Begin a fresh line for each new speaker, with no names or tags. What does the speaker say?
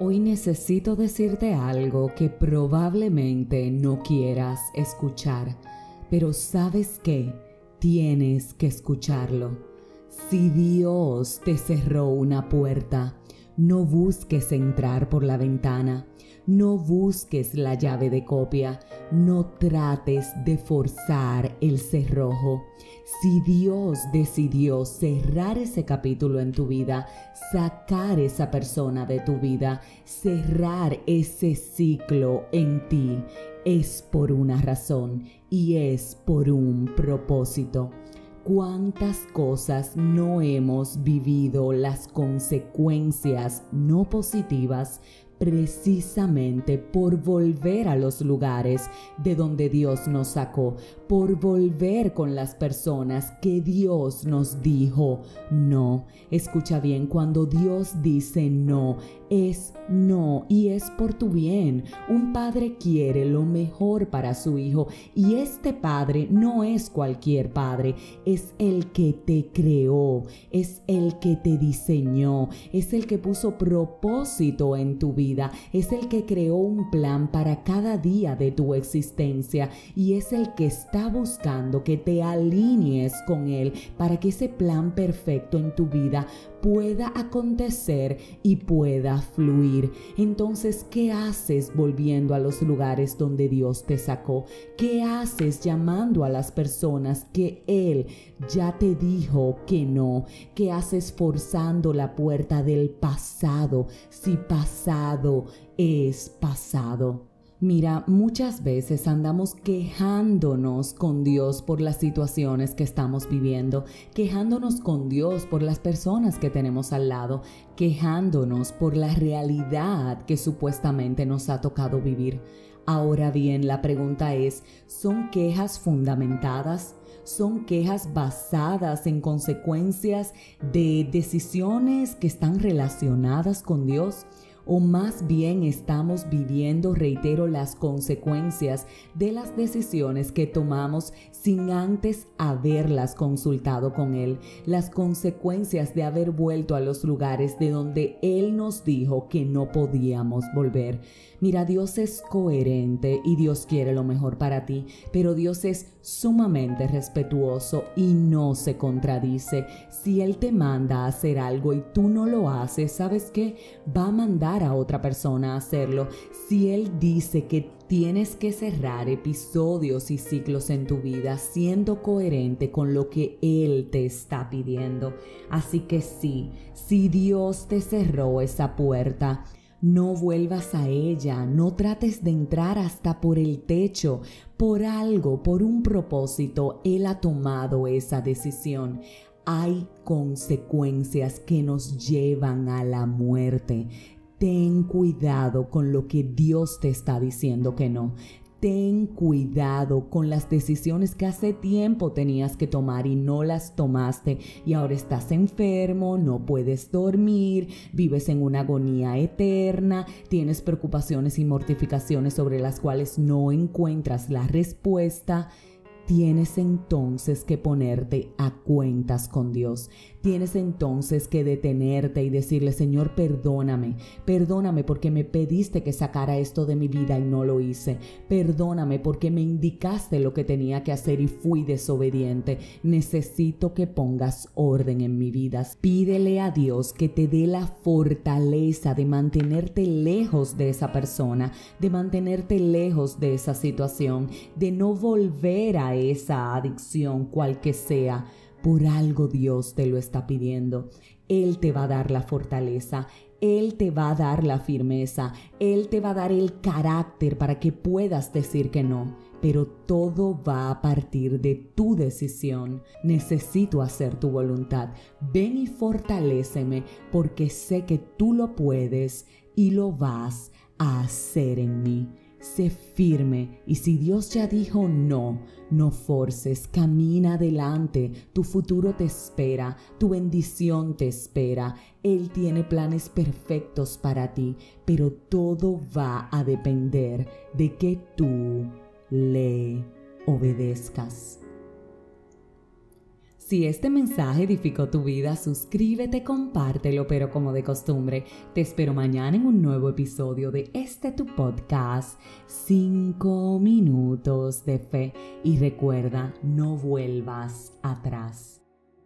Hoy necesito decirte algo que probablemente no quieras escuchar, pero sabes que tienes que escucharlo. Si Dios te cerró una puerta, no busques entrar por la ventana. No busques la llave de copia, no trates de forzar el cerrojo. Si Dios decidió cerrar ese capítulo en tu vida, sacar esa persona de tu vida, cerrar ese ciclo en ti, es por una razón y es por un propósito cuántas cosas no hemos vivido las consecuencias no positivas precisamente por volver a los lugares de donde Dios nos sacó, por volver con las personas que Dios nos dijo no. Escucha bien, cuando Dios dice no, es no y es por tu bien. Un padre quiere lo mejor para su hijo y este padre no es cualquier padre, es el que te creó, es el que te diseñó, es el que puso propósito en tu vida, es el que creó un plan para cada día de tu existencia y es el que está buscando que te alinees con él para que ese plan perfecto en tu vida pueda acontecer y pueda fluir. Entonces, ¿qué haces volviendo a los lugares donde Dios te sacó? ¿Qué haces llamando a las personas que Él ya te dijo que no? ¿Qué haces forzando la puerta del pasado si pasado es pasado? Mira, muchas veces andamos quejándonos con Dios por las situaciones que estamos viviendo, quejándonos con Dios por las personas que tenemos al lado, quejándonos por la realidad que supuestamente nos ha tocado vivir. Ahora bien, la pregunta es, ¿son quejas fundamentadas? ¿Son quejas basadas en consecuencias de decisiones que están relacionadas con Dios? O más bien estamos viviendo, reitero, las consecuencias de las decisiones que tomamos sin antes haberlas consultado con Él, las consecuencias de haber vuelto a los lugares de donde Él nos dijo que no podíamos volver. Mira, Dios es coherente y Dios quiere lo mejor para ti, pero Dios es sumamente respetuoso y no se contradice. Si Él te manda a hacer algo y tú no lo haces, ¿sabes qué? Va a mandar a otra persona hacerlo. Si Él dice que tienes que cerrar episodios y ciclos en tu vida siendo coherente con lo que Él te está pidiendo. Así que sí, si Dios te cerró esa puerta, no vuelvas a ella, no trates de entrar hasta por el techo. Por algo, por un propósito, Él ha tomado esa decisión. Hay consecuencias que nos llevan a la muerte. Ten cuidado con lo que Dios te está diciendo que no. Ten cuidado con las decisiones que hace tiempo tenías que tomar y no las tomaste y ahora estás enfermo, no puedes dormir, vives en una agonía eterna, tienes preocupaciones y mortificaciones sobre las cuales no encuentras la respuesta tienes entonces que ponerte a cuentas con Dios. Tienes entonces que detenerte y decirle, Señor, perdóname, perdóname porque me pediste que sacara esto de mi vida y no lo hice. Perdóname porque me indicaste lo que tenía que hacer y fui desobediente. Necesito que pongas orden en mi vida. Pídele a Dios que te dé la fortaleza de mantenerte lejos de esa persona, de mantenerte lejos de esa situación, de no volver a esa adicción, cual que sea, por algo Dios te lo está pidiendo. Él te va a dar la fortaleza, Él te va a dar la firmeza, Él te va a dar el carácter para que puedas decir que no. Pero todo va a partir de tu decisión. Necesito hacer tu voluntad. Ven y fortaléceme porque sé que tú lo puedes y lo vas a hacer en mí. Sé firme y si Dios ya dijo no, no forces, camina adelante, tu futuro te espera, tu bendición te espera. Él tiene planes perfectos para ti, pero todo va a depender de que tú le obedezcas. Si este mensaje edificó tu vida, suscríbete, compártelo, pero como de costumbre, te espero mañana en un nuevo episodio de este tu podcast, 5 minutos de fe. Y recuerda, no vuelvas atrás.